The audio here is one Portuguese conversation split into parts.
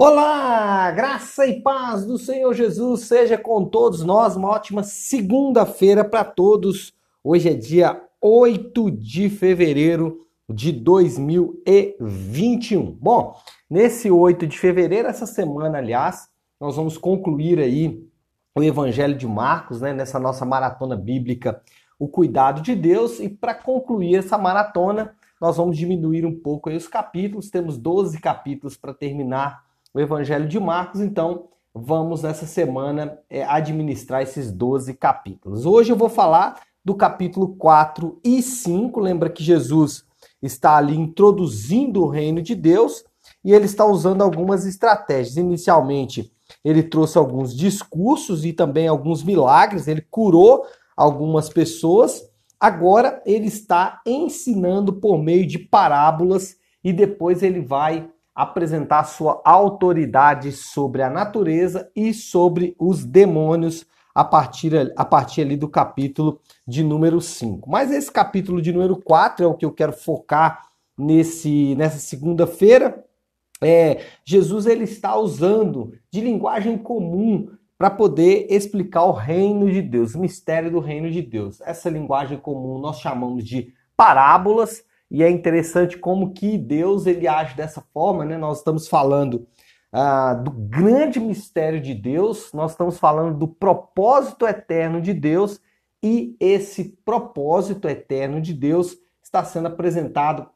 Olá, graça e paz do Senhor Jesus seja com todos nós. Uma ótima segunda-feira para todos. Hoje é dia 8 de fevereiro de 2021. Bom, nesse 8 de fevereiro, essa semana, aliás, nós vamos concluir aí o Evangelho de Marcos, né, nessa nossa maratona bíblica, o cuidado de Deus. E para concluir essa maratona, nós vamos diminuir um pouco aí os capítulos. Temos 12 capítulos para terminar o Evangelho de Marcos, então vamos nessa semana é, administrar esses 12 capítulos. Hoje eu vou falar do capítulo 4 e 5. Lembra que Jesus está ali introduzindo o reino de Deus e ele está usando algumas estratégias. Inicialmente, ele trouxe alguns discursos e também alguns milagres, ele curou algumas pessoas. Agora ele está ensinando por meio de parábolas e depois ele vai apresentar sua autoridade sobre a natureza e sobre os demônios a partir, a partir ali do capítulo de número 5. Mas esse capítulo de número 4 é o que eu quero focar nesse, nessa segunda-feira. É, Jesus ele está usando de linguagem comum para poder explicar o reino de Deus, o mistério do reino de Deus. Essa linguagem comum nós chamamos de parábolas e é interessante como que Deus ele age dessa forma, né? Nós estamos falando ah, do grande mistério de Deus, nós estamos falando do propósito eterno de Deus e esse propósito eterno de Deus está sendo apresentado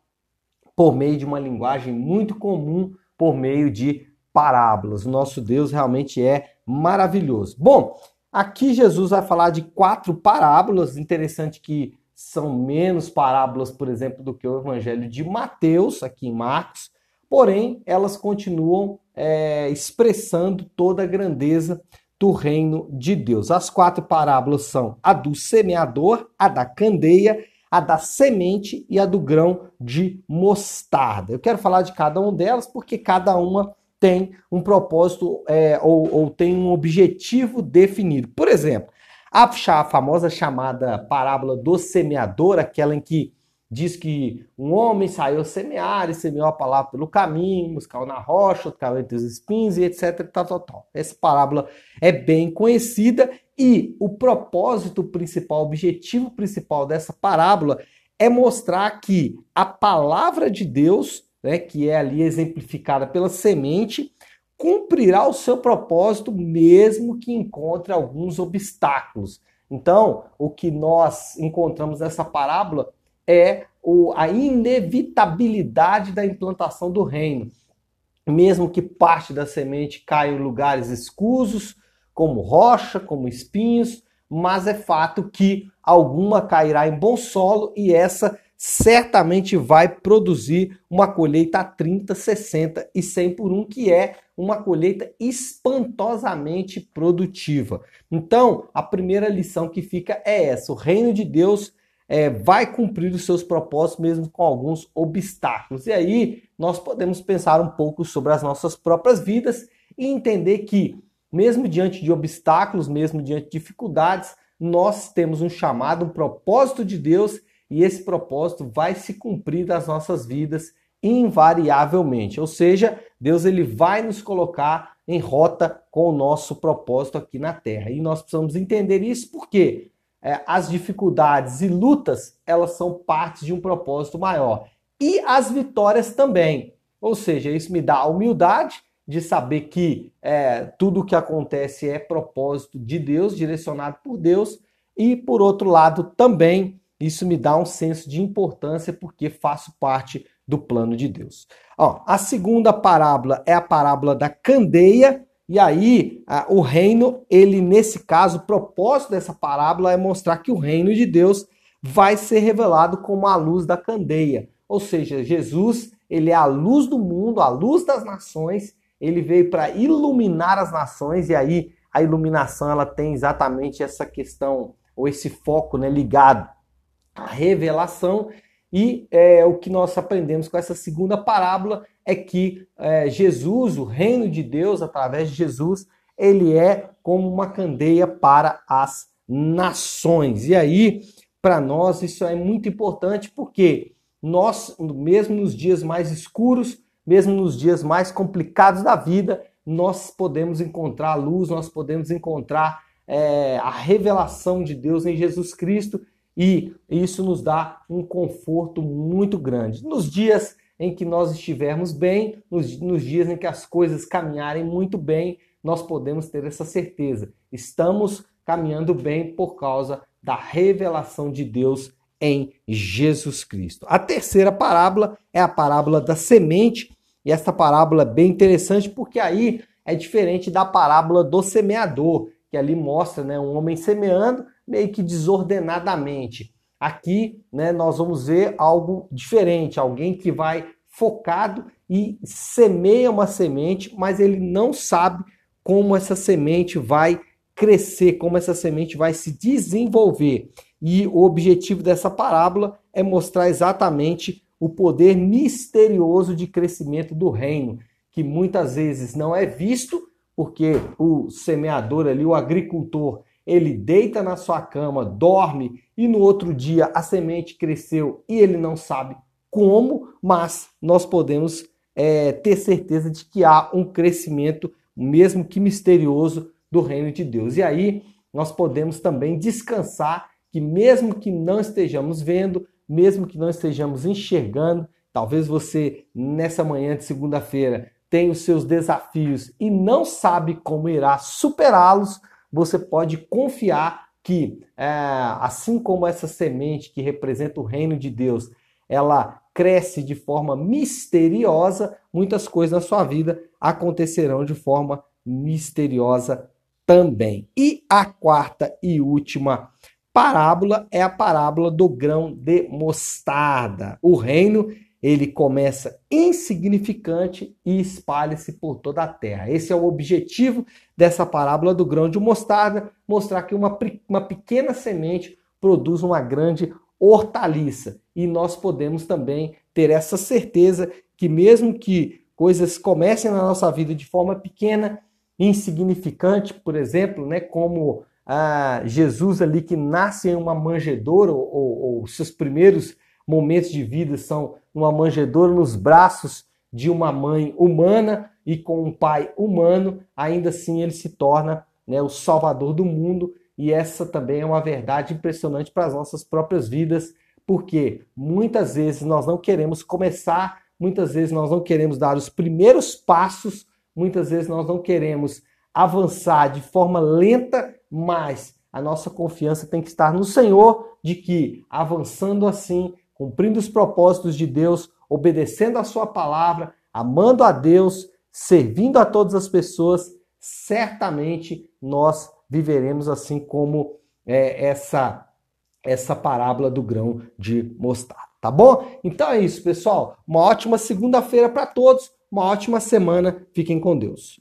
por meio de uma linguagem muito comum, por meio de parábolas. O nosso Deus realmente é maravilhoso. Bom, aqui Jesus vai falar de quatro parábolas. Interessante que são menos parábolas, por exemplo, do que o Evangelho de Mateus, aqui em Marcos, porém elas continuam é, expressando toda a grandeza do reino de Deus. As quatro parábolas são a do semeador, a da candeia, a da semente e a do grão de mostarda. Eu quero falar de cada uma delas porque cada uma tem um propósito é, ou, ou tem um objetivo definido. Por exemplo, a, a famosa chamada parábola do semeador, aquela em que diz que um homem saiu a semear e semeou a palavra pelo caminho, uns caiu na rocha, caiu entre os espinhos e etc. Tal, tal, tal. Essa parábola é bem conhecida e o propósito principal, o objetivo principal dessa parábola é mostrar que a palavra de Deus, né, que é ali exemplificada pela semente, cumprirá o seu propósito mesmo que encontre alguns obstáculos. Então, o que nós encontramos nessa parábola é o, a inevitabilidade da implantação do reino. Mesmo que parte da semente caia em lugares escusos, como rocha, como espinhos, mas é fato que alguma cairá em bom solo e essa certamente vai produzir uma colheita a 30, 60 e 100 por um, que é uma colheita espantosamente produtiva. Então, a primeira lição que fica é essa: o reino de Deus é, vai cumprir os seus propósitos mesmo com alguns obstáculos. E aí nós podemos pensar um pouco sobre as nossas próprias vidas e entender que, mesmo diante de obstáculos, mesmo diante de dificuldades, nós temos um chamado, um propósito de Deus e esse propósito vai se cumprir nas nossas vidas invariavelmente. Ou seja, Deus ele vai nos colocar em rota com o nosso propósito aqui na Terra. E nós precisamos entender isso porque é, as dificuldades e lutas elas são parte de um propósito maior e as vitórias também. Ou seja, isso me dá a humildade de saber que é, tudo o que acontece é propósito de Deus, direcionado por Deus, e por outro lado também isso me dá um senso de importância porque faço parte do plano de Deus. Ó, a segunda parábola é a parábola da candeia, e aí a, o reino, ele nesse caso, o propósito dessa parábola é mostrar que o reino de Deus vai ser revelado como a luz da candeia. Ou seja, Jesus, ele é a luz do mundo, a luz das nações, ele veio para iluminar as nações e aí a iluminação ela tem exatamente essa questão ou esse foco né, ligado a revelação. E é, o que nós aprendemos com essa segunda parábola é que é, Jesus, o reino de Deus, através de Jesus, ele é como uma candeia para as nações. E aí, para nós, isso é muito importante porque nós, mesmo nos dias mais escuros, mesmo nos dias mais complicados da vida, nós podemos encontrar a luz, nós podemos encontrar é, a revelação de Deus em Jesus Cristo e isso nos dá um conforto muito grande. Nos dias em que nós estivermos bem, nos, nos dias em que as coisas caminharem muito bem, nós podemos ter essa certeza. Estamos caminhando bem por causa da revelação de Deus em Jesus Cristo. A terceira parábola é a parábola da semente, e essa parábola é bem interessante porque aí é diferente da parábola do semeador, que ali mostra né, um homem semeando meio que desordenadamente. Aqui né, nós vamos ver algo diferente, alguém que vai focado e semeia uma semente, mas ele não sabe como essa semente vai crescer, como essa semente vai se desenvolver. E o objetivo dessa parábola é mostrar exatamente o poder misterioso de crescimento do reino, que muitas vezes não é visto, porque o semeador ali, o agricultor, ele deita na sua cama, dorme e no outro dia a semente cresceu e ele não sabe como, mas nós podemos é, ter certeza de que há um crescimento, mesmo que misterioso, do reino de Deus. E aí nós podemos também descansar que, mesmo que não estejamos vendo, mesmo que não estejamos enxergando, talvez você nessa manhã de segunda-feira tenha os seus desafios e não sabe como irá superá-los, você pode confiar que, é, assim como essa semente que representa o reino de Deus, ela cresce de forma misteriosa, muitas coisas na sua vida acontecerão de forma misteriosa também. E a quarta e última parábola é a parábola do grão de mostarda. O reino ele começa insignificante e espalha-se por toda a terra. Esse é o objetivo dessa parábola do grão de mostarda, mostrar que uma, uma pequena semente produz uma grande hortaliça. E nós podemos também ter essa certeza que mesmo que coisas comecem na nossa vida de forma pequena, insignificante, por exemplo, né, como ah, Jesus ali que nasce em uma manjedoura, ou, ou, ou seus primeiros momentos de vida são uma manjedoura nos braços de uma mãe humana e com um pai humano, ainda assim ele se torna né, o salvador do mundo. E essa também é uma verdade impressionante para as nossas próprias vidas, porque muitas vezes nós não queremos começar, muitas vezes nós não queremos dar os primeiros passos, muitas vezes nós não queremos avançar de forma lenta, mas a nossa confiança tem que estar no Senhor, de que avançando assim, cumprindo os propósitos de Deus, obedecendo a Sua palavra, amando a Deus, servindo a todas as pessoas, certamente nós viveremos assim como é, essa essa parábola do grão de mostarda, tá bom? Então é isso, pessoal. Uma ótima segunda-feira para todos, uma ótima semana. Fiquem com Deus.